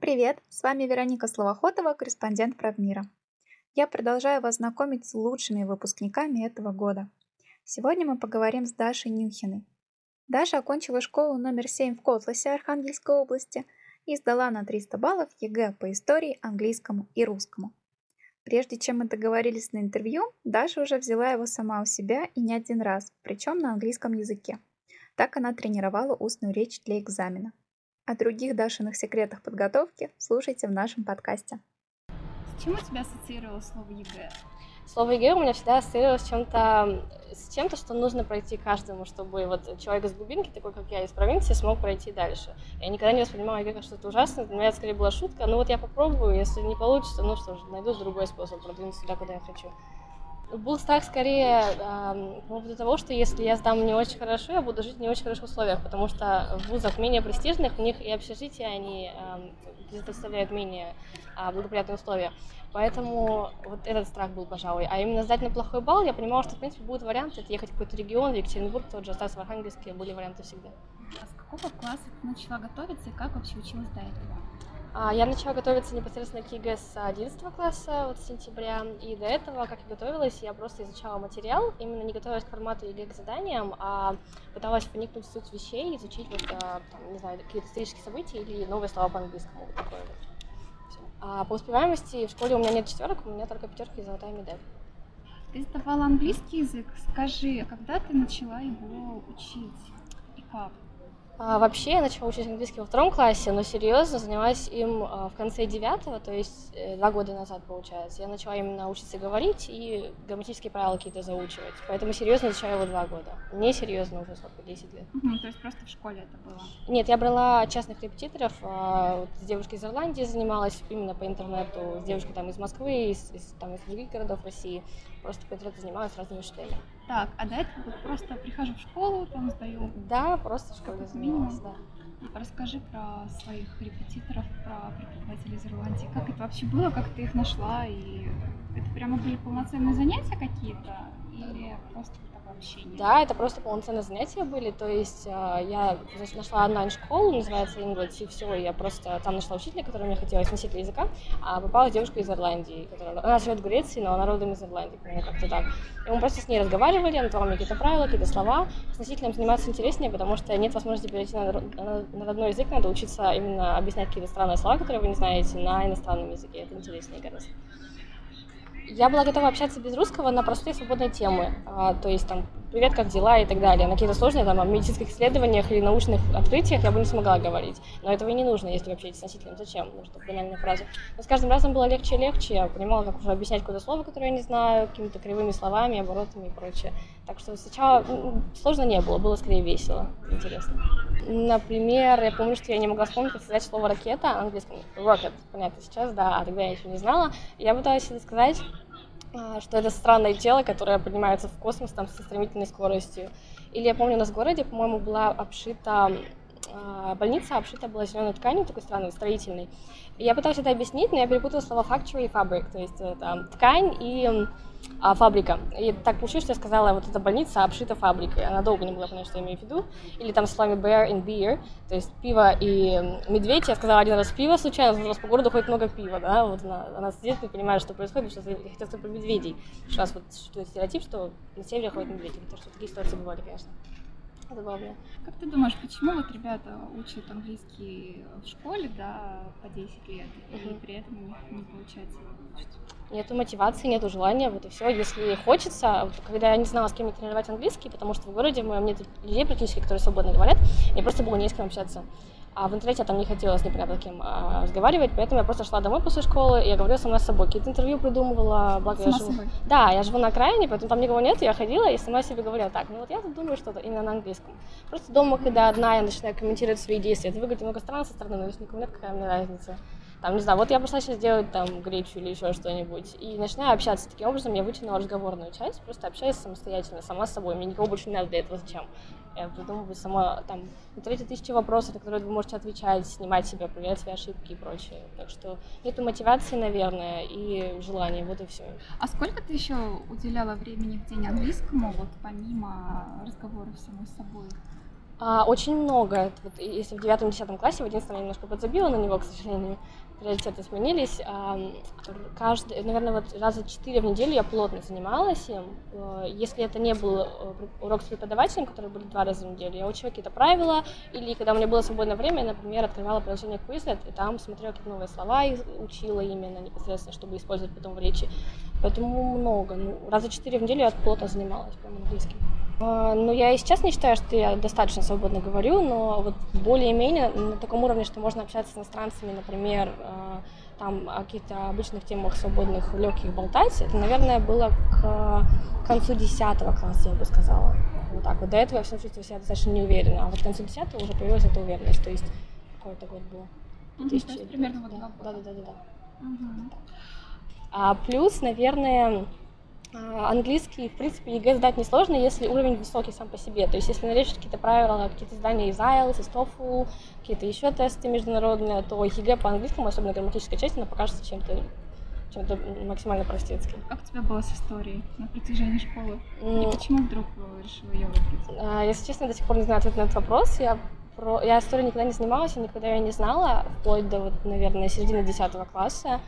Привет, с вами Вероника Словохотова, корреспондент Правмира. Я продолжаю вас знакомить с лучшими выпускниками этого года. Сегодня мы поговорим с Дашей Нюхиной. Даша окончила школу номер 7 в Котласе Архангельской области и сдала на 300 баллов ЕГЭ по истории, английскому и русскому. Прежде чем мы договорились на интервью, Даша уже взяла его сама у себя и не один раз, причем на английском языке. Так она тренировала устную речь для экзамена. О других Дашиных секретах подготовки слушайте в нашем подкасте. С чем у тебя ассоциировалось слово ЕГЭ? Слово ЕГЭ у меня всегда ассоциировалось с чем-то, с чем-то, что нужно пройти каждому, чтобы вот человек из глубинки, такой как я, из провинции, смог пройти дальше. Я никогда не воспринимала ЕГЭ как что-то ужасное, для меня это скорее была шутка. Ну вот я попробую, если не получится, ну что ж, найду другой способ продвинуться туда, куда я хочу. Был страх скорее э, по поводу того, что если я сдам не очень хорошо, я буду жить в не очень хороших условиях, потому что в вузах менее престижных, у них и общежития, они предоставляют менее э, благоприятные условия. Поэтому вот этот страх был, пожалуй. А именно сдать на плохой балл, я понимала, что, в принципе, будут варианты. Это ехать в какой-то регион, в Екатеринбург, тот же остаться в Архангельске, были варианты всегда. А с какого класса ты начала готовиться и как вообще училась до этого? А, я начала готовиться непосредственно к ЕГЭ с 11 класса, вот с сентября, и до этого, как я готовилась, я просто изучала материал, именно не готовилась к формату ЕГЭ к заданиям, а пыталась вникнуть в суть вещей, изучить вот, а, там, не знаю, какие-то исторические события или новые слова по-английскому, вот такое вот. А по успеваемости в школе у меня нет четверок, у меня только пятерки и золотая медаль. Ты сдавала английский язык. Скажи, когда ты начала его учить и как? А, вообще я начала учить английский во втором классе, но серьезно занялась им а, в конце девятого, то есть э, два года назад получается. Я начала именно учиться говорить и грамматические правила какие-то заучивать. Поэтому серьезно изучаю его два года. Не серьезно уже сколько, 10 лет. Угу, то есть просто в школе это было? Нет, я брала частных репетиторов. А, вот с девушкой из Ирландии занималась именно по интернету, с девушкой там из Москвы, из, из, там, из других городов России. Просто по интернету занималась разными учителями. Так, а до этого вот просто прихожу в школу, там сдаю. Да, просто в школе занималась, да. Расскажи про своих репетиторов, про преподавателей из Ирландии. Как это вообще было, как ты их нашла? И это прямо были полноценные занятия какие-то? Или просто общения? Да, это просто полноценные занятия были. То есть а, я значит, нашла онлайн-школу, называется English, и все. Я просто там нашла учителя, который мне хотелось носителя языка, а попала девушка из Ирландии, которая... Она живет в Греции, но она родом из Ирландии, по как-то так. И мы просто с ней разговаривали, она давала мне какие-то правила, какие-то слова. С носителем заниматься интереснее, потому что нет возможности перейти на, на, на родной язык, надо учиться именно объяснять какие-то странные слова, которые вы не знаете, на иностранном языке. Это интереснее гораздо. Я была готова общаться без русского на простые свободные темы, а, то есть там «Привет, как дела?» и так далее. На какие-то сложные там, о медицинских исследованиях или научных открытиях я бы не смогла говорить. Но этого и не нужно, если вы общаетесь с носителем. Зачем? Нужно банальная фраза. Но с каждым разом было легче и легче. Я понимала, как уже объяснять какое-то слово, которое я не знаю, какими-то кривыми словами, оборотами и прочее. Так что сначала сложно не было, было скорее весело, интересно. Например, я помню, что я не могла вспомнить, как сказать слово ракета, английском rocket, понятно сейчас, да, а тогда я еще не знала. Я пыталась это сказать, а, что это странное тело, которое поднимается в космос там со стремительной скоростью. Или я помню, у нас в городе, по-моему, была обшита а, больница обшита была зеленой тканью, такой странной, строительной. Я пыталась это объяснить, но я перепутала слова factory и fabric, то есть это ткань и а, фабрика. И так получилось, что я сказала, вот эта больница обшита фабрикой. Она долго не могла понять, что я имею в виду. Или там словами bear and beer, то есть пиво и медведь. Я сказала один раз пиво случайно, у нас по городу ходит много пива, да, вот она, она сидит и понимает, что происходит, потому что я хотела про медведей. Что раз вот что стереотип, что на севере ходят медведи, потому что такие ситуации бывали, конечно забавно. Как ты думаешь, почему вот ребята учат английский в школе, да, по 10 лет, угу. и при этом у них не получается выучить? Нету мотивации, нету желания, вот и все. Если хочется, вот, когда я не знала, с кем мне тренировать английский, потому что в городе моем нет людей практически, которые свободно говорят, мне просто было не с кем общаться. А в интернете я там не хотела с непонятно кем а, разговаривать, поэтому я просто шла домой после школы, и я говорила сама с собой. Какие-то интервью придумывала, благо сама я живу... Собой. Да, я живу на окраине, поэтому там никого нет, я ходила и сама себе говорила, так, ну вот я тут думаю что-то именно на английском. Просто дома, когда одна, я начинаю комментировать свои действия, это выглядит немного странно со стороны, но если никому нет, какая мне разница там, не знаю, вот я пошла сейчас делать там гречу или еще что-нибудь, и начинаю общаться таким образом, я вытянула разговорную часть, просто общаюсь самостоятельно, сама с собой, мне никого больше не надо для этого, зачем? Я придумываю сама, там, третьи тысячи вопросов, на которые вы можете отвечать, снимать себя, проверять свои ошибки и прочее. Так что нету мотивации, наверное, и желания, вот и все. А сколько ты еще уделяла времени в день английскому, вот помимо разговоров самой с собой? А, очень много. Вот, если в девятом-десятом классе, в одиннадцатом я немножко подзабила на него, к сожалению, приоритеты сменились. А, каждый, наверное, вот раза четыре в неделю я плотно занималась им. Э, если это не был э, урок с преподавателем, который были два раза в неделю, я учила какие-то правила, или когда у меня было свободное время, я, например, открывала приложение Quizlet, и там смотрела какие-то новые слова и учила именно непосредственно, чтобы использовать потом в речи. Поэтому много. Ну, раза четыре в неделю я плотно занималась прям английским. А, ну, я и сейчас не считаю, что я достаточно свободно говорю, но вот более-менее на таком уровне, что можно общаться с иностранцами, например, а, там о каких-то обычных темах свободных, легких болтать, это, наверное, было к концу 10 класса, я бы сказала. Вот так вот. До этого я все чувствовала себя достаточно неуверенно, а вот к концу 10 уже появилась эта уверенность, то есть какой-то год был. Угу, то есть примерно вот да, да, да, да, да, да. Угу. А плюс, наверное, а, английский, в принципе, ЕГЭ сдать несложно, если уровень высокий сам по себе. То есть, если налечь какие-то правила, какие-то задания из IELTS, из TOEFL, какие-то еще тесты международные, то ЕГЭ по английскому, особенно грамматическая часть, она покажется чем-то чем-то максимально простецким. Как у тебя было с историей на протяжении школы? И почему вдруг решила ее выбрать? А, если честно, до сих пор не знаю ответ на этот вопрос. Я про... Я историей никогда не занималась, я никогда ее не знала, вплоть до, вот, наверное, середины 10 класса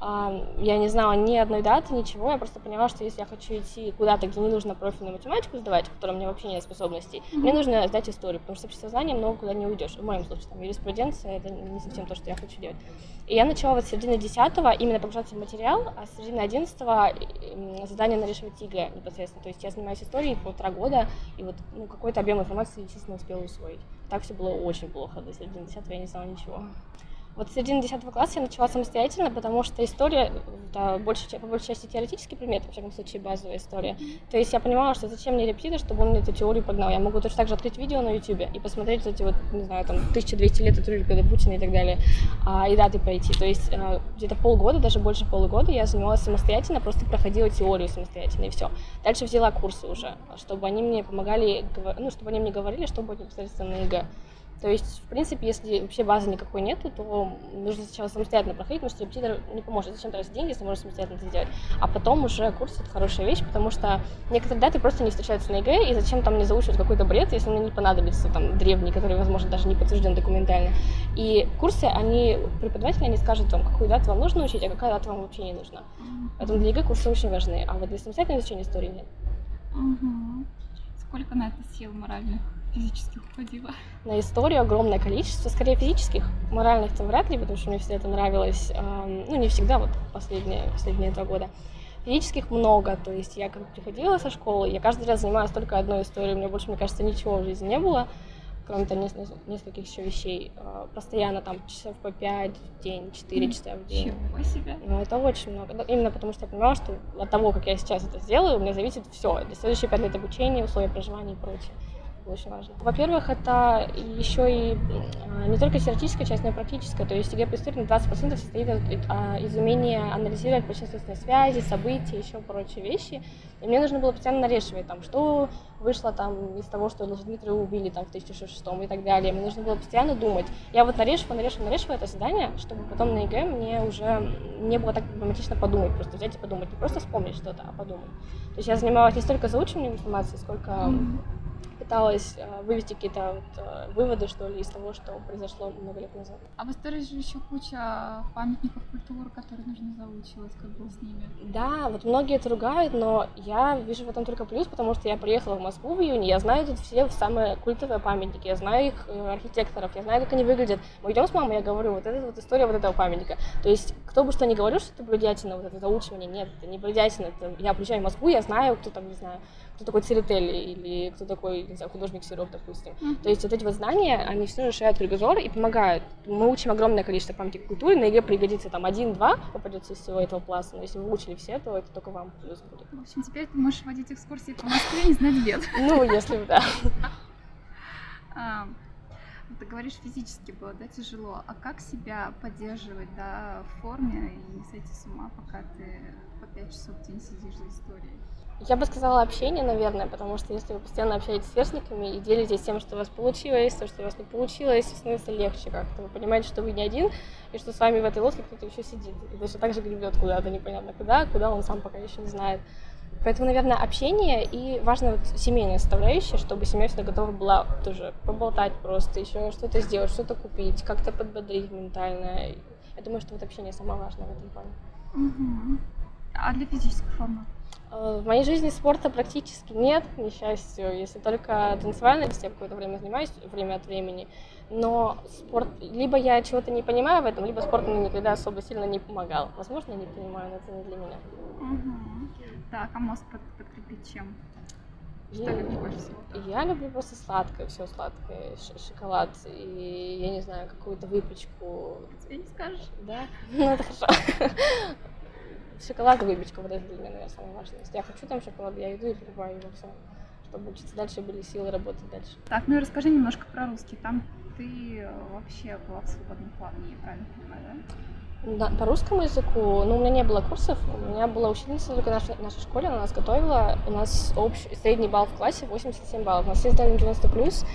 я не знала ни одной даты, ничего, я просто поняла, что если я хочу идти куда-то, где не нужно профильную математику сдавать, в которой у меня вообще нет способностей, mm-hmm. мне нужно сдать историю, потому что с обществознанием много куда не уйдешь. В моем случае, там, юриспруденция — это не совсем то, что я хочу делать. И я начала вот с середины 10 именно погружаться в материал, а с середины 11 задания нарешивать ЕГЭ непосредственно. То есть я занимаюсь историей полтора года, и вот ну, какой-то объем информации, естественно, успела усвоить. Так все было очень плохо, до середины 10 я не знала ничего. Вот с середины 10 класса я начала самостоятельно, потому что история, это больше, по большей части теоретический предмет, во всяком случае базовая история. То есть я понимала, что зачем мне репетитор, чтобы он мне эту теорию погнал. Я могу точно так же открыть видео на YouTube и посмотреть эти вот, не знаю, там, 1200 лет от Рюрика до Путина и так далее, а, и даты пройти. То есть а, где-то полгода, даже больше полугода я занималась самостоятельно, просто проходила теорию самостоятельно и все. Дальше взяла курсы уже, чтобы они мне помогали, ну, чтобы они мне говорили, что будет непосредственно на ЕГЭ. То есть, в принципе, если вообще базы никакой нету, то нужно сначала самостоятельно проходить, потому что репетитор не поможет. Зачем тратить деньги, если можешь самостоятельно это сделать? А потом уже курс — это хорошая вещь, потому что некоторые даты просто не встречаются на ЕГЭ, и зачем там мне заучивать какой-то бред, если мне не понадобится там древний, который, возможно, даже не подтвержден документально. И курсы, они, преподаватели, они скажут вам, какую дату вам нужно учить, а какая дата вам вообще не нужна. Поэтому для ЕГЭ курсы очень важны, а вот для самостоятельного изучения истории нет. Угу. Сколько на это сил моральных? физических уходило? На историю огромное количество, скорее физических, моральных-то вряд ли, потому что мне все это нравилось, ну, не всегда, вот последние, последние два года. Физических много, то есть я как приходила со школы, я каждый раз занималась только одной историей, у меня больше, мне кажется, ничего в жизни не было, кроме там нескольких еще вещей. А, постоянно там часов по пять в день, четыре часа в день. Ничего себе? Ну, это очень много. Именно потому что я понимала, что от того, как я сейчас это сделаю, у меня зависит все. Для следующие пять лет обучения, условия проживания и прочее очень важно. Во-первых, это еще и а, не только теоретическая часть, но и практическая. То есть ЕГЭ по истории на 20% состоит а, из умения анализировать причинно-следственные связи, события, еще прочие вещи. И мне нужно было постоянно нарешивать, там, что вышло там из того, что Дмитрия убили там в 1006 и так далее. Мне нужно было постоянно думать. Я вот нарешивала, нарешивала, нарешивала это задание, чтобы потом на ЕГЭ мне уже не было так проблематично подумать, просто взять и подумать, не просто вспомнить что-то, а подумать. То есть я занималась не столько заучиванием информации, сколько пыталась э, вывести какие-то вот, э, выводы, что ли, из того, что произошло много лет назад. А в истории же еще куча памятников культуры, которые нужно заучивать, как было с ними. Да, вот многие это ругают, но я вижу в этом только плюс, потому что я приехала в Москву в июне, я знаю тут все самые культовые памятники, я знаю их э, архитекторов, я знаю, как они выглядят. Мы идем с мамой, я говорю, вот это вот история вот этого памятника. То есть, кто бы что ни говорил, что это нудятина, вот это заучивание, нет, это не нудятина, это я приезжаю в Москву, я знаю, кто там, не знаю, кто такой Церетели или кто такой, не знаю, художник Серов, допустим. Mm-hmm. То есть вот эти вот знания, они все расширяют кругозор и помогают. Мы учим огромное количество памятников культуры, на ЕГЭ пригодится там один-два попадется из всего этого пласта, но если вы учили все, то это только вам плюс будет. В общем, теперь ты можешь водить экскурсии по Москве и не знать бед. Ну, если бы, да. А, ты говоришь, физически было, да, тяжело. А как себя поддерживать, да, в форме и не сойти с ума, пока ты по пять часов в день сидишь за историей? Я бы сказала общение, наверное, потому что если вы постоянно общаетесь с сверстниками и делитесь тем, что у вас получилось, то, что у вас не получилось, становится легче как-то. Вы понимаете, что вы не один, и что с вами в этой лодке кто-то еще сидит. И точно так же гребет куда-то непонятно куда, куда он сам пока еще не знает. Поэтому, наверное, общение и важно вот семейная составляющая, чтобы семья всегда готова была тоже поболтать просто, еще что-то сделать, что-то купить, как-то подбодрить ментально. Я думаю, что вот общение самое важное в этом плане. Угу. А для физической формы? Э, в моей жизни спорта практически нет, к несчастью, если только танцевальной, я какое-то время занимаюсь, время от времени. Но спорт, либо я чего-то не понимаю в этом, либо спорт мне никогда особо сильно не помогал. Возможно, я не понимаю, но это не для меня. Угу. Так, а мозг под, подкрепить чем? Что я, любишь больше всего? Я люблю просто сладкое, все сладкое, шоколад и, я не знаю, какую-то выпечку. Тебе не скажешь? Да? Ну, это хорошо шоколад и выпечка, для меня, наверное, самое важное. Если я хочу там шоколад, я иду и покупаю его все, чтобы учиться дальше, были силы работать дальше. Так, ну и расскажи немножко про русский. Там ты э, вообще была в свободном плавании, правильно понимаю, да? Да, по русскому языку, ну, у меня не было курсов, у меня была ученица только в нашей, нашей школе, она нас готовила, у нас общий, средний балл в классе 87 баллов, у нас все сдали 90 плюс,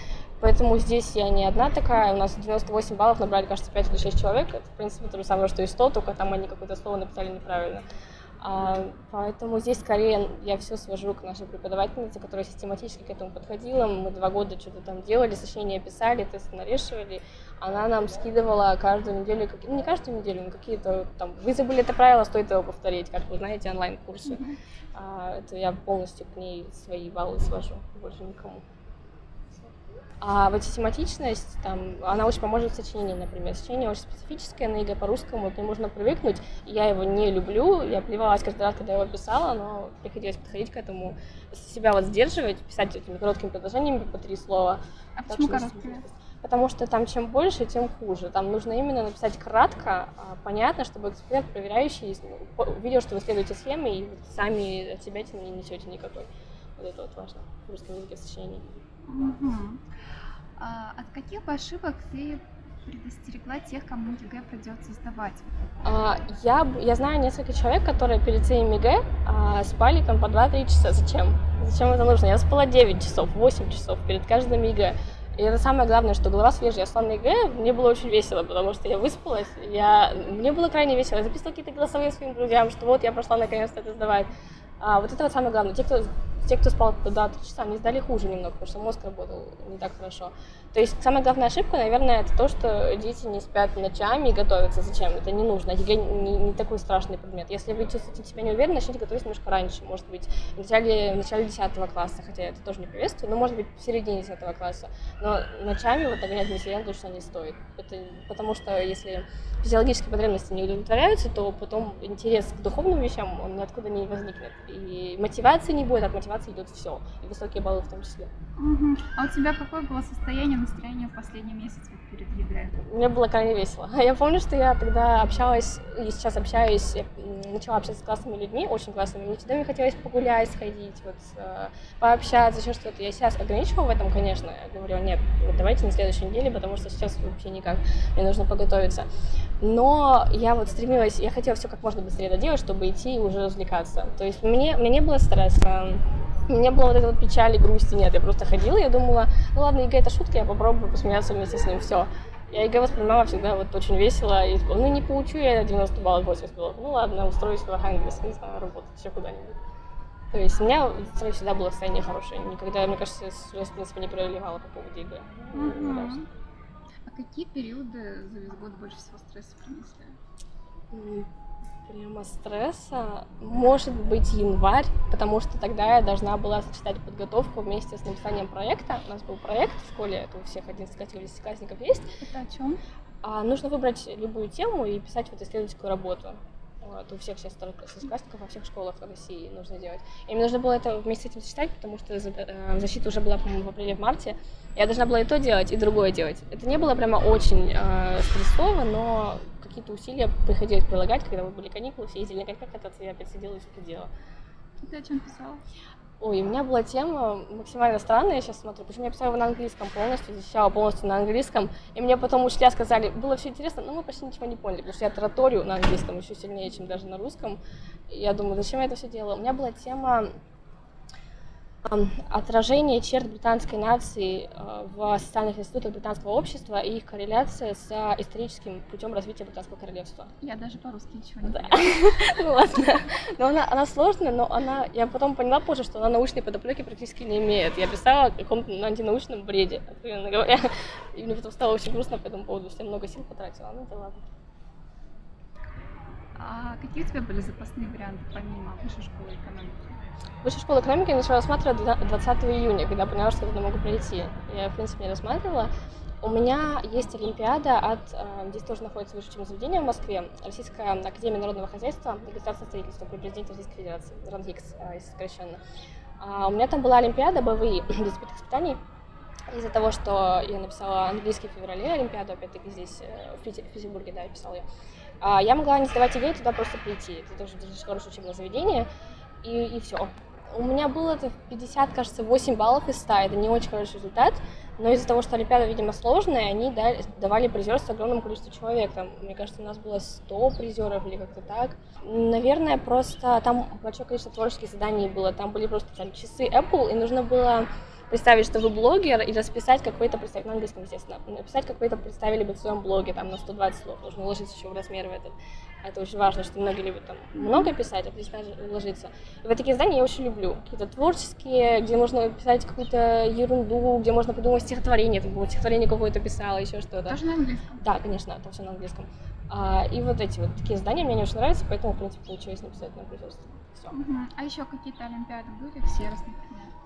Поэтому здесь я не одна такая. У нас 98 баллов набрали, кажется, 5 или 6 человек. Это, в принципе, то же самое, что и 100, только там они какое-то слово написали неправильно. А, поэтому здесь скорее я все свожу к нашей преподавательнице, которая систематически к этому подходила. Мы два года что-то там делали, сочинения писали, тесты нарешивали. Она нам скидывала каждую неделю, ну не каждую неделю, но какие-то там, вы забыли это правило, стоит его повторить, как вы знаете, онлайн-курсы. А, это я полностью к ней свои баллы свожу, больше никому. А вот систематичность, там, она очень поможет в сочинении, например. Сочинение очень специфическое на ЕГЭ по-русскому, к нему нужно привыкнуть. Я его не люблю, я плевалась каждый раз, когда его писала, но приходилось подходить к этому, себя вот сдерживать, писать этими короткими предложениями по три слова. А почему короткие? Потому что там чем больше, тем хуже. Там нужно именно написать кратко, а, понятно, чтобы эксперт, проверяющий, увидел, что вы следуете схеме и сами от себя не несете никакой. Вот это вот важно в русском языке в сочинении. А, от каких ошибок ты предостерегла тех, кому ЕГЭ придется сдавать? А, я, я знаю несколько человек, которые перед своим ЕГЭ а, спали там по 2-3 часа. Зачем? Зачем это нужно? Я спала 9 часов, 8 часов перед каждым ЕГЭ. И это самое главное, что голова свежая. Я шла на ЕГЭ, мне было очень весело, потому что я выспалась, я... мне было крайне весело. Я записывала какие-то голосовые своим друзьям, что вот я прошла наконец-то это сдавать. А, вот это вот самое главное. Те, кто те, кто спал до 3 часа, они сдали хуже немного, потому что мозг работал не так хорошо. То есть самая главная ошибка, наверное, это то, что дети не спят ночами и готовятся. Зачем? Это не нужно. ЕГЭ не, не такой страшный предмет. Если вы чувствуете себя неуверенно, начните готовиться немножко раньше. Может быть, в начале, в начале 10 класса, хотя это тоже не приветствую, но может быть в середине 10 класса. Но ночами вот нагонять на точно не стоит. Это, потому что если физиологические потребности не удовлетворяются, то потом интерес к духовным вещам, он ниоткуда не возникнет. И мотивации не будет, от мотивации идет все, и высокие баллы в том числе. Угу. А у тебя какое было состояние, настроение в последний месяц вот перед ЕГЭ? Мне было крайне весело. Я помню, что я тогда общалась, и сейчас общаюсь, начала общаться с классными людьми, очень классными. Мне всегда мне хотелось погулять, сходить, вот, э, пообщаться, еще что-то. Я себя ограничивала в этом, конечно. Я говорю, нет, давайте на следующей неделе, потому что сейчас вообще никак. Мне нужно подготовиться. Но я вот стремилась, я хотела все как можно быстрее доделать, чтобы идти и уже развлекаться. То есть мне, мне не было стресса, не было вот этой вот печали, грусти, нет. Я просто ходила, я думала, ну ладно, ЕГЭ это шутка, я попробую посмеяться вместе с ним, все. Я ЕГЭ воспринимала всегда вот очень весело, и ну не получу я 90 баллов, 80 баллов, ну ладно, устроюсь в Архангельск, не знаю, работать еще куда-нибудь. То есть у меня всегда было состояние хорошее, никогда, мне кажется, стресс, в принципе, не проявляла по поводу ЕГЭ. Mm-hmm. А какие периоды за весь год больше всего стресса принесли? Прямо стресса. Может быть, январь, потому что тогда я должна была сочетать подготовку вместе с написанием проекта. У нас был проект в школе, это у всех 11-классников есть. Это о чем? А, нужно выбрать любую тему и писать вот исследовательскую работу. Вот, у всех сейчас шестиклассников во всех школах в России нужно делать. И мне нужно было это вместе с этим сочетать, потому что э, защита уже была, по-моему, в апреле-марте. Я должна была и то делать, и другое делать. Это не было прямо очень э, стрессово, но какие-то усилия приходилось прилагать, когда вот были каникулы, все ездили на коньках кататься, я опять сидела и что-то делала. Ты о чем писала? Ой, у меня была тема максимально странная, я сейчас смотрю, почему я писала его на английском полностью, защищала полностью на английском, и мне потом учителя сказали, было все интересно, но мы почти ничего не поняли, потому что я тараторю на английском еще сильнее, чем даже на русском. Я думаю, зачем я это все делала? У меня была тема отражение черт британской нации э, в социальных институтах британского общества и их корреляция с историческим путем развития британского королевства. Я даже по-русски ничего не да. ну ладно. Но она, она сложная, но она, я потом поняла позже, что она научной подоплеки практически не имеет. Я писала о каком-то антинаучном бреде, откровенно говоря. И мне потом стало очень грустно по этому поводу, что я много сил потратила. Ну это ладно. А какие у тебя были запасные варианты помимо высшей школы экономики? Высшую школу экономики я начала рассматривать 20 июня, когда поняла, что я туда могу прийти. Я, в принципе, не рассматривала. У меня есть Олимпиада от, э, здесь тоже находится высшее учебное заведение в Москве, Российская Академия Народного Хозяйства и государственного строительства при президенте Российской Федерации, РАНХИКС, э, если сокращенно. А у меня там была Олимпиада БВИ, без испытаний. Из-за того, что я написала английский в феврале Олимпиаду, опять-таки здесь, э, в, Петербурге, да, я писала ее, я могла не сдавать идею туда просто прийти. Это тоже достаточно хорошее учебное заведение, и, и все. У меня было это 50, кажется, 8 баллов из 100. Это не очень хороший результат. Но из-за того, что Олимпиада, видимо, сложная, они давали призерство огромному количеству человек. Там, мне кажется, у нас было 100 призеров или как-то так. Наверное, просто там большое количество творческих заданий было. Там были просто там, часы Apple, и нужно было представить, что вы блогер, и расписать какой-то, представить, на английском, естественно, написать какой-то представили бы в своем блоге, там, на 120 слов, нужно уложиться еще в размер в этот. Это очень важно, что многие любят там много писать, а здесь уложиться. И вот такие здания я очень люблю. Какие-то творческие, где можно писать какую-то ерунду, где можно придумать стихотворение, там, вот стихотворение какое-то писала, еще что-то. Тоже на английском? Да, конечно, это все на английском. А, и вот эти вот такие здания мне не очень нравятся, поэтому, в принципе, получилось написать на производстве. Угу. А еще какие-то олимпиады были? Все разные?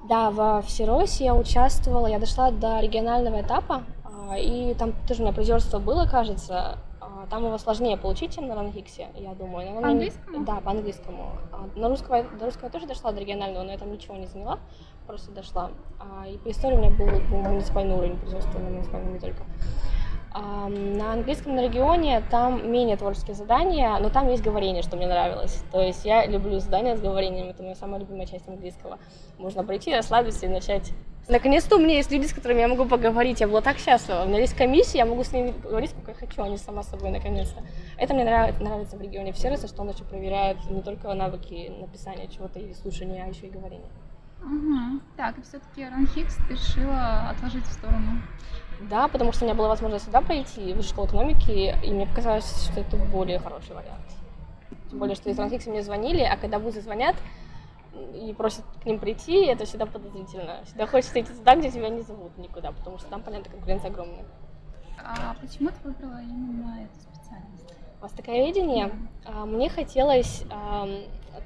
Да, в Всеросе я участвовала, я дошла до регионального этапа, а, и там тоже у меня призерство было, кажется. А, там его сложнее получить, чем на Рангиксе, я думаю. Но по-английскому? Да, по-английскому. А, на русского, до русского я тоже дошла, до регионального, но я там ничего не заняла, просто дошла. И по истории у меня был, муниципальный уровень призерства, на муниципальном не только. На английском на регионе там менее творческие задания, но там есть говорение, что мне нравилось. То есть я люблю задания с говорением, это моя самая любимая часть английского. Можно прийти, расслабиться и начать. Наконец-то у меня есть люди, с которыми я могу поговорить. Я была так счастлива. У меня есть комиссия, я могу с ними говорить, сколько я хочу, а сама собой, наконец-то. Это мне нравится, нравится в регионе в сервисе, что он еще проверяет не только навыки написания чего-то или слушания, а еще и говорения. Угу. Так, и все-таки Ранхикс решила отложить в сторону да, потому что у меня была возможность сюда пойти, в школу экономики, и мне показалось, что это более хороший вариант. Тем более, что из Ранхикса мне звонили, а когда вузы звонят и просят к ним прийти, это всегда подозрительно. Всегда хочется идти туда, где тебя не зовут никуда, потому что там, понятно, конкуренция огромная. А почему ты выбрала именно эту специальность? Востоковедение. Mm-hmm. Мне хотелось,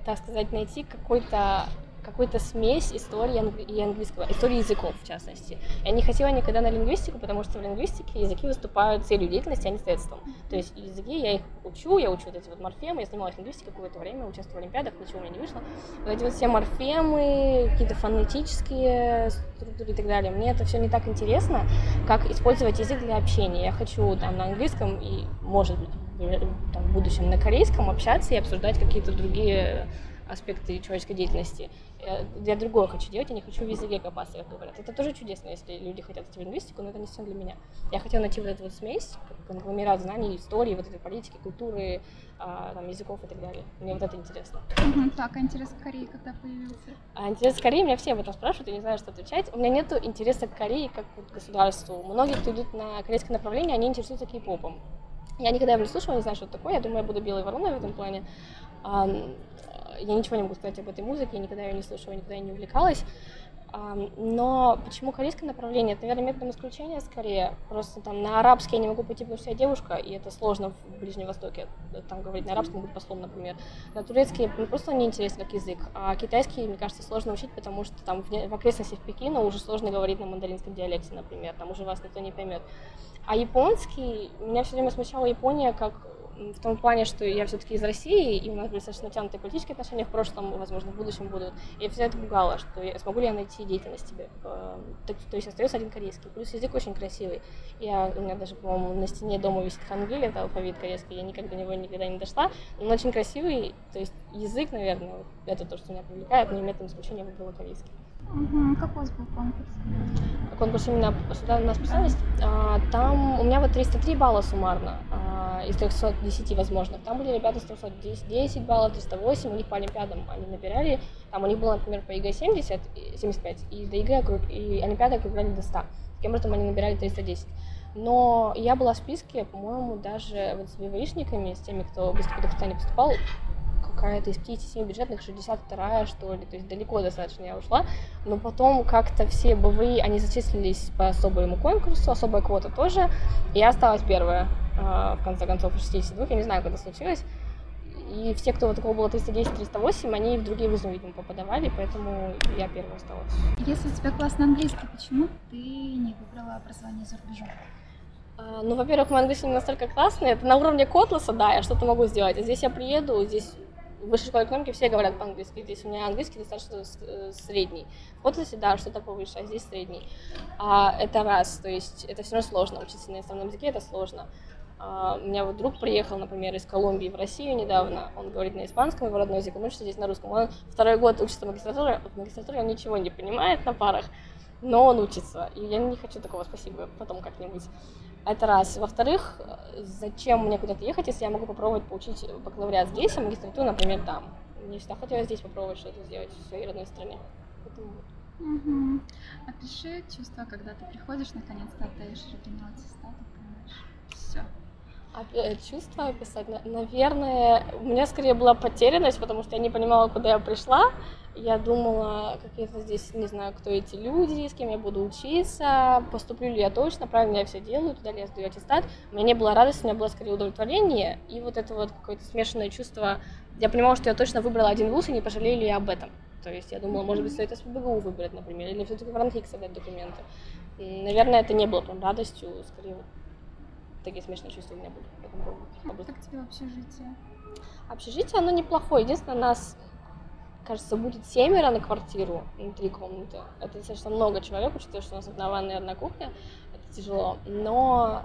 так сказать, найти какой-то какую-то смесь истории и английского, истории языков, в частности. Я не хотела никогда на лингвистику, потому что в лингвистике языки выступают целью деятельности, а не средством. То есть языки я их учу, я учу вот эти вот морфемы, я занималась лингвистикой какое-то время, участвовала в олимпиадах, ничего у меня не вышло. Вот эти вот все морфемы, какие-то фонетические структуры и так далее, мне это все не так интересно, как использовать язык для общения. Я хочу там на английском и, может быть, там, в будущем на корейском общаться и обсуждать какие-то другие аспекты человеческой деятельности. Я другое хочу делать, я не хочу в языке копаться, как говорят. Это тоже чудесно, если люди хотят идти в лингвистику, но это не совсем для меня. Я хотела найти вот эту вот смесь, конгломерат знаний, истории, вот этой политики, культуры, а, там, языков и так далее. Мне вот это интересно. Угу, так, а интерес к Корее когда появился? А интерес к Корее, меня все об этом спрашивают, я не знаю, что отвечать. У меня нет интереса к Корее как к государству. Многие, кто идут на корейское направление, они интересуются кей-попом. Я никогда его не слушала, не знаю, что это такое. Я думаю, я буду белой вороной в этом плане я ничего не могу сказать об этой музыке, я никогда ее не слушала, никогда не увлекалась. Но почему корейское направление? Это, наверное, методом исключения скорее. Просто там на арабский я не могу пойти, потому что я девушка, и это сложно в Ближнем Востоке. Там говорить на арабском быть послом, например. На турецкий мне просто не интересно как язык. А китайский, мне кажется, сложно учить, потому что там в окрестностях Пекина уже сложно говорить на мандаринском диалекте, например. Там уже вас никто не поймет. А японский, меня все время смущала Япония как в том плане, что я все-таки из России, и у нас были достаточно натянутые политические отношения в прошлом, возможно, в будущем будут. И все это пугало, что я, смогу ли я найти деятельность тебе. Э, то, то есть остается один корейский. Плюс язык очень красивый. Я, у меня даже, по-моему, на стене дома висит хангиль, это алфавит корейский, я никогда до него никогда не дошла. Но он очень красивый, то есть язык, наверное, это то, что меня привлекает, но не методом исключения выбрала корейский. Угу. Как у вас был конкурс? Конкурс именно сюда на специальность. А, там у меня вот 303 балла суммарно. А, из 310 возможных. Там были ребята с 310 баллов, 308, у них по Олимпиадам они набирали. Там у них было, например, по ЕГЭ 70, 75, и до ЕГЭ округ, и Олимпиады округляли до 100. Таким образом, они набирали 310. Но я была в списке, по-моему, даже вот с БВИшниками, с теми, кто без экзаменов поступал, какая-то из 57 бюджетных 62 что ли, то есть далеко достаточно я ушла, но потом как-то все БВИ, они зачислились по особому конкурсу, особая квота тоже, и я осталась первая, а, в конце концов, из 62, я не знаю, когда случилось, и все, кто вот такого было 310-308, они в другие вызовы, видимо, попадавали, поэтому я первая осталась. Если у тебя классный английский, почему ты не выбрала образование за рубежом? А, ну, во-первых, мой английский не настолько классный. Это на уровне Котласа, да, я что-то могу сделать. А здесь я приеду, здесь в высшей школе экономики все говорят по-английски. Здесь у меня английский достаточно э, средний. В Котласе, да, что-то повыше, а здесь средний. А, это раз, то есть это все равно сложно. Учиться на иностранном языке это сложно. А, у меня вот друг приехал, например, из Колумбии в Россию недавно. Он говорит на испанском, его родной язык, он учится здесь на русском. Он второй год учится в магистратуре, в магистратуре он ничего не понимает на парах, но он учится. И я не хочу такого, спасибо, потом как-нибудь. Это раз. Во-вторых, зачем мне куда-то ехать, если я могу попробовать получить бакалавриат здесь, а магистратуру, например, там. Мне всегда хотелось здесь попробовать что-то сделать в своей родной стране. Поэтому... Угу. Опиши чувство, когда ты приходишь, наконец-то отдаешь оригинал аттестата, понимаешь, все. А, чувство описать? Наверное, у меня скорее была потерянность, потому что я не понимала, куда я пришла. Я думала, какие-то здесь, не знаю, кто эти люди, с кем я буду учиться, поступлю ли я точно, правильно я все делаю, туда ли я сдаю аттестат. У меня не было радости, у меня было скорее удовлетворение, и вот это вот какое-то смешанное чувство. Я понимала, что я точно выбрала один вуз, и не пожалели ли я об этом. То есть я думала, может быть, стоит СПБГУ выбрать, например, или все-таки в Ранхикс отдать документы. Наверное, это не было прям радостью, скорее вот такие смешанные чувства у меня были. Как тебе общежитие? Общежитие, оно неплохое. Единственное, нас кажется, будет семеро на квартиру внутри комнаты. Это достаточно много человек, учитывая, что у нас одна ванная и одна кухня. Это тяжело. Но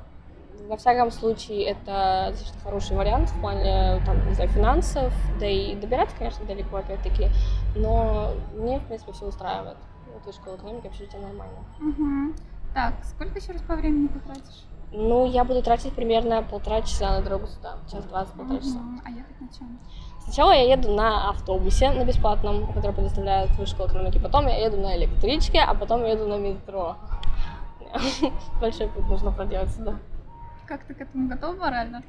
во всяком случае, это достаточно хороший вариант в плане, там, не знаю, финансов, да и добираться, конечно, далеко, опять-таки, но мне, в принципе, все устраивает. Вот и школа экономики, общежитие нормально. Угу. Так, сколько еще раз по времени потратишь? Ну, я буду тратить примерно полтора часа на дорогу сюда, час двадцать, полтора часа. А ехать на чем? Сначала я еду на автобусе, на бесплатном, который предоставляет высшая школа экономики. Потом я еду на электричке, а потом я еду на метро. Большой путь нужно проделать сюда. Как ты к этому готова морально?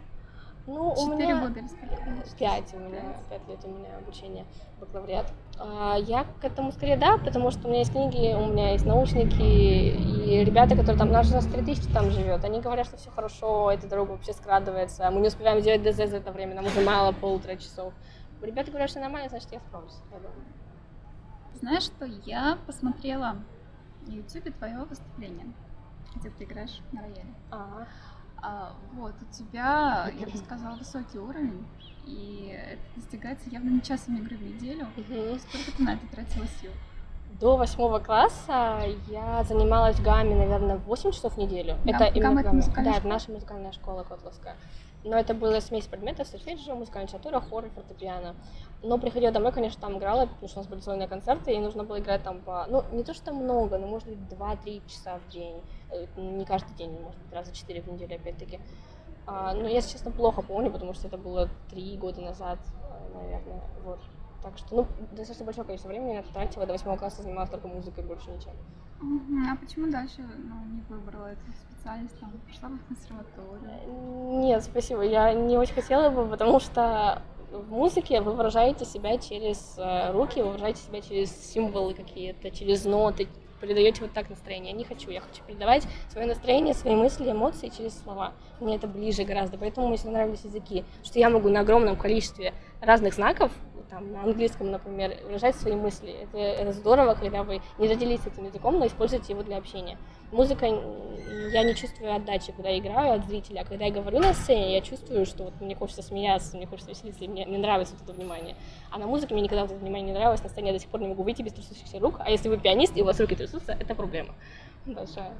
Ну, у меня... года или сколько? Пять у меня, пять лет у меня обучение, бакалавриат. А, я к этому скорее да, потому что у меня есть книги, у меня есть наушники, и ребята, которые там, наш нас 3000 там живет, они говорят, что все хорошо, эта дорога вообще скрадывается, мы не успеваем делать ДЗ за это время, нам уже мало полутора часов. Ребята говорят, что нормально, значит, я справлюсь, я думаю. Знаешь, что я посмотрела на YouTube твое выступление, где ты играешь на рояле. А, вот, у тебя, я бы сказала, высокий уровень, и это достигается явно не часом игры в неделю. Сколько ты на это тратила сил? До восьмого класса я занималась гамме, наверное, 8 часов в неделю. Да, это именно гамма, это Да, это наша музыкальная школа Котловская. Но это была смесь предметов, сольфеджио, музыкальная литература, хор и фортепиано. Но приходила домой, конечно, там играла, потому что у нас были сольные концерты, и нужно было играть там по... Ну, не то, что много, но, может быть, 2-3 часа в день. Э, не каждый день, может быть, раза 4 в неделю, опять-таки. А, но, если честно, плохо помню, потому что это было 3 года назад, э, наверное, вот. Так что, ну, достаточно большое количество времени я тратила, до восьмого класса занималась только музыкой, больше ничем. А почему дальше ну, не выбрала эту специальность, там, пошла бы в консерваторию? Нет, спасибо, я не очень хотела бы, потому что в музыке вы выражаете себя через э, руки, вы выражаете себя через символы какие-то, через ноты, передаете вот так настроение. Я не хочу, я хочу передавать свое настроение, свои мысли, эмоции через слова. Мне это ближе гораздо, поэтому мне всегда нравились языки, что я могу на огромном количестве разных знаков там, на английском, например, выражать свои мысли. Это, это здорово, когда вы не родились этим языком, но используете его для общения. Музыка, я не чувствую отдачи, когда я играю от зрителя, а когда я говорю на сцене, я чувствую, что вот мне хочется смеяться, мне хочется веселиться, и мне, мне нравится вот это внимание. А на музыке мне никогда вот это внимание не нравилось, на сцене я до сих пор не могу выйти без трясущихся рук, а если вы пианист и у вас руки трясутся, это проблема большая.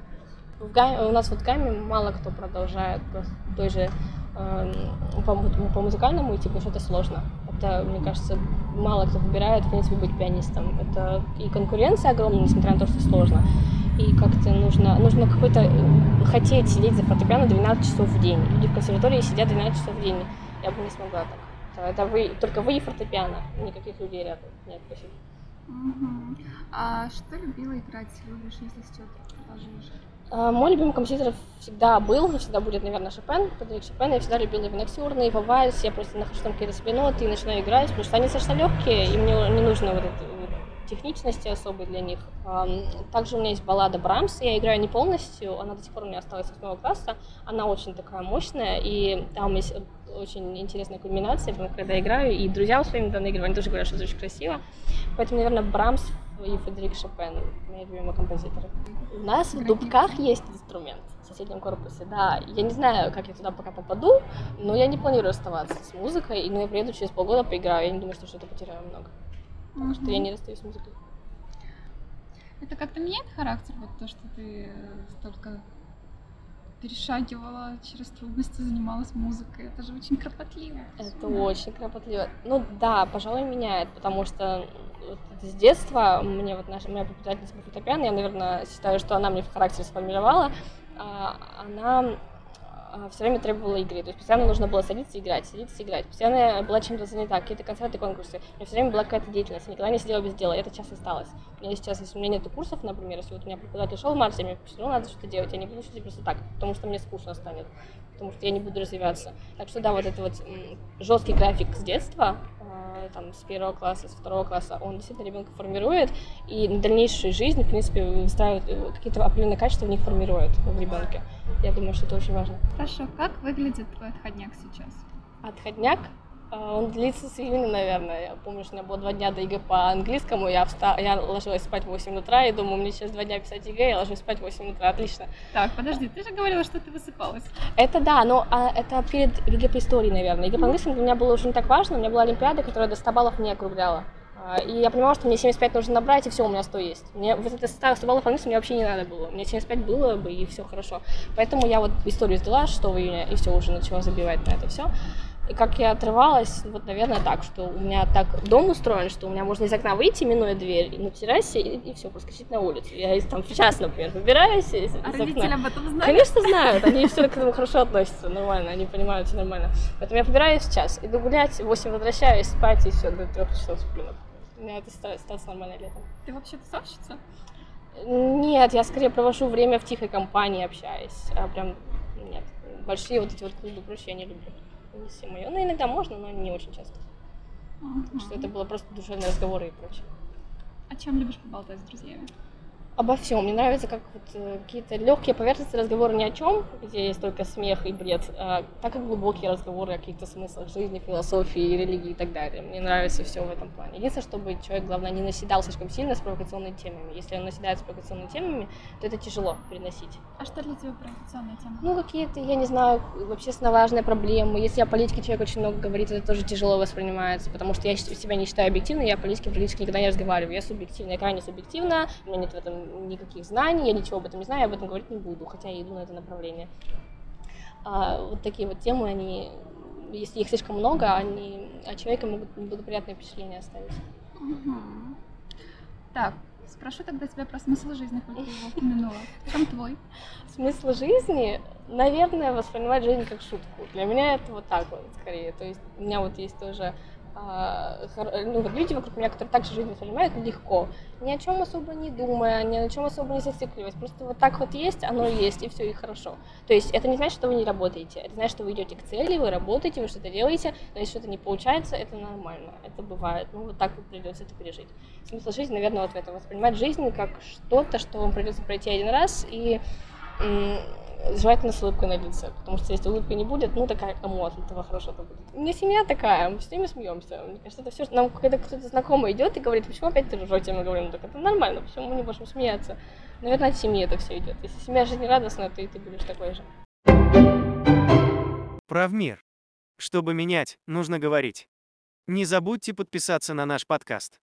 В гаме, у нас вот в гамме мало кто продолжает той же э, по, по музыкальному идти, потому что это сложно. Это, мне кажется, мало кто выбирает, в принципе, быть пианистом. Это и конкуренция огромная, несмотря на то, что сложно. и как-то нужно, нужно какой-то э, хотеть сидеть за фортепиано 12 часов в день. Люди в консерватории сидят 12 часов в день. Я бы не смогла так. Это вы, только вы и фортепиано, никаких людей рядом. Нет, спасибо. Угу. А что любила играть, любишь, если сейчас продолжишь? А, мой любимый композитор всегда был, и всегда будет, наверное, Шопен, Фредерик Шопен. Я всегда любила Ноктюрны, и в Вальс. Я просто нахожу там какие-то себе ноты и начинаю играть, потому что они достаточно легкие, и мне не нужно вот это вот техничности особой для них. Также у меня есть баллада Брамс, я играю не полностью, она до сих пор у меня осталась с 8 класса, она очень такая мощная, и там есть очень интересная кульминация, когда играю, и друзьям своим да, наигрываю, они тоже говорят, что это очень красиво. Поэтому, наверное, Брамс и Фредерик Шопен, мои любимые композиторы. У нас в Дубках есть инструмент в соседнем корпусе, да. Я не знаю, как я туда пока попаду, но я не планирую оставаться с музыкой, и ну, я приеду через полгода, поиграю. Я не думаю, что что-то потеряю много. Так что я не расстаюсь с музыкой. Это как-то меняет характер, вот то, что ты столько перешагивала через трудности, занималась музыкой. Это же очень кропотливо. Это очень кропотливо. Ну да, пожалуй, меняет, потому что вот с детства мне вот наша моя преподавательница по фортепиано, я, наверное, считаю, что она мне в характер сформировала, а, она все время требовала игры. То есть постоянно нужно было садиться и играть, садиться и играть. Постоянно я была чем-то занята, какие-то концерты, конкурсы. У меня все время была какая-то деятельность, я никогда не сидела без дела, и это сейчас осталось. У меня сейчас, если у меня нет курсов, например, если вот у меня преподаватель ушел в марте, мне все равно надо что-то делать, я не буду сидеть просто так, потому что мне скучно станет, потому что я не буду развиваться. Так что да, вот это вот жесткий график с детства, там, с первого класса, с второго класса, он действительно ребенка формирует, и на дальнейшую жизнь, в принципе, выстраивает э, какие-то определенные качества в них формирует в ребенке. Я думаю, что это очень важно. Хорошо, как выглядит твой отходняк сейчас? Отходняк? А, он длится с июня, наверное. Я помню, что у меня было два дня до ЕГЭ по английскому. Я, вста... я ложилась спать в 8 утра и думаю, мне сейчас два дня писать ЕГЭ, я ложусь спать в 8 утра. Отлично. Так, подожди, ты же говорила, что ты высыпалась. Это да, но а, это перед ЕГЭ по истории, наверное. ЕГЭ по английскому для меня было уже не так важно. У меня была Олимпиада, которая до 100 баллов не округляла. А, и я понимала, что мне 75 нужно набрать, и все, у меня 100 есть. Мне вот это 100 баллов английского мне вообще не надо было. Мне 75 было бы, и все хорошо. Поэтому я вот историю сдала 6 июня, и все, уже начала забивать на это все. И как я отрывалась, вот, наверное, так, что у меня так дом устроен, что у меня можно из окна выйти, минуя дверь, на террасе, и, и все, проскочить на улицу. Я там в час, например, выбираюсь из, а из родители окна. об этом знают? Конечно, знают. Они все к этому хорошо относятся, нормально, они понимают, все нормально. Поэтому я выбираюсь в час, иду гулять, в 8 возвращаюсь, спать, и все, до трех часов сплю. У меня это ситуация нормальная летом. Ты вообще тусовщица? Нет, я скорее провожу время в тихой компании, общаясь. А прям нет. Большие вот эти вот клубы прочее я не люблю не все мое. Ну, иногда можно, но не очень часто. Uh-huh. Что это было просто душевные разговоры и прочее. О чем любишь поболтать с друзьями? Обо всем. Мне нравится, как вот э, какие-то легкие поверхностные разговоры ни о чем, где есть только смех и бред, а так как глубокие разговоры о каких-то смыслах жизни, философии, религии и так далее. Мне нравится все в этом плане. Единственное, чтобы человек, главное, не наседал слишком сильно с провокационными темами. Если он наседает с провокационными темами, то это тяжело переносить. А что для тебя провокационные темы? Ну, какие-то, я не знаю, общественно важные проблемы. Если о политике человек очень много говорит, это тоже тяжело воспринимается, потому что я себя не считаю объективной, я о политике практически никогда не разговариваю. Я субъективна, я крайне субъективна, у меня нет в этом никаких знаний, я ничего об этом не знаю, я об этом говорить не буду, хотя я иду на это направление. А, вот такие вот темы, они, если их слишком много, они о человеке могут неблагоприятное впечатление оставить. Угу. Так, спрошу тогда тебя про смысл жизни, как ты его упомянула. В чем твой? Смысл жизни, наверное, воспринимать жизнь как шутку. Для меня это вот так вот, скорее. То есть у меня вот есть тоже ну, вот люди вокруг меня, которые также жизнь воспринимают легко, ни о чем особо не думая, ни о чем особо не зацикливаясь, просто вот так вот есть, оно есть, и все, и хорошо. То есть это не значит, что вы не работаете, это значит, что вы идете к цели, вы работаете, вы что-то делаете, но если что-то не получается, это нормально, это бывает, ну вот так вот придется это пережить. Смысл жизни, наверное, вот в этом, воспринимать жизнь как что-то, что вам придется пройти один раз, и желательно с улыбкой на лице, потому что если улыбки не будет, ну такая, кому от этого хорошо-то будет. У меня семья такая, мы с ними смеемся. Мне кажется, это все, нам когда кто-то знакомый идет и говорит, почему опять ты ржете, мы говорим, ну так это нормально, почему мы не можем смеяться? Наверное, от семьи это все идет. Если семья жизнерадостная, то и ты будешь такой же. Правмир. Чтобы менять, нужно говорить. Не забудьте подписаться на наш подкаст.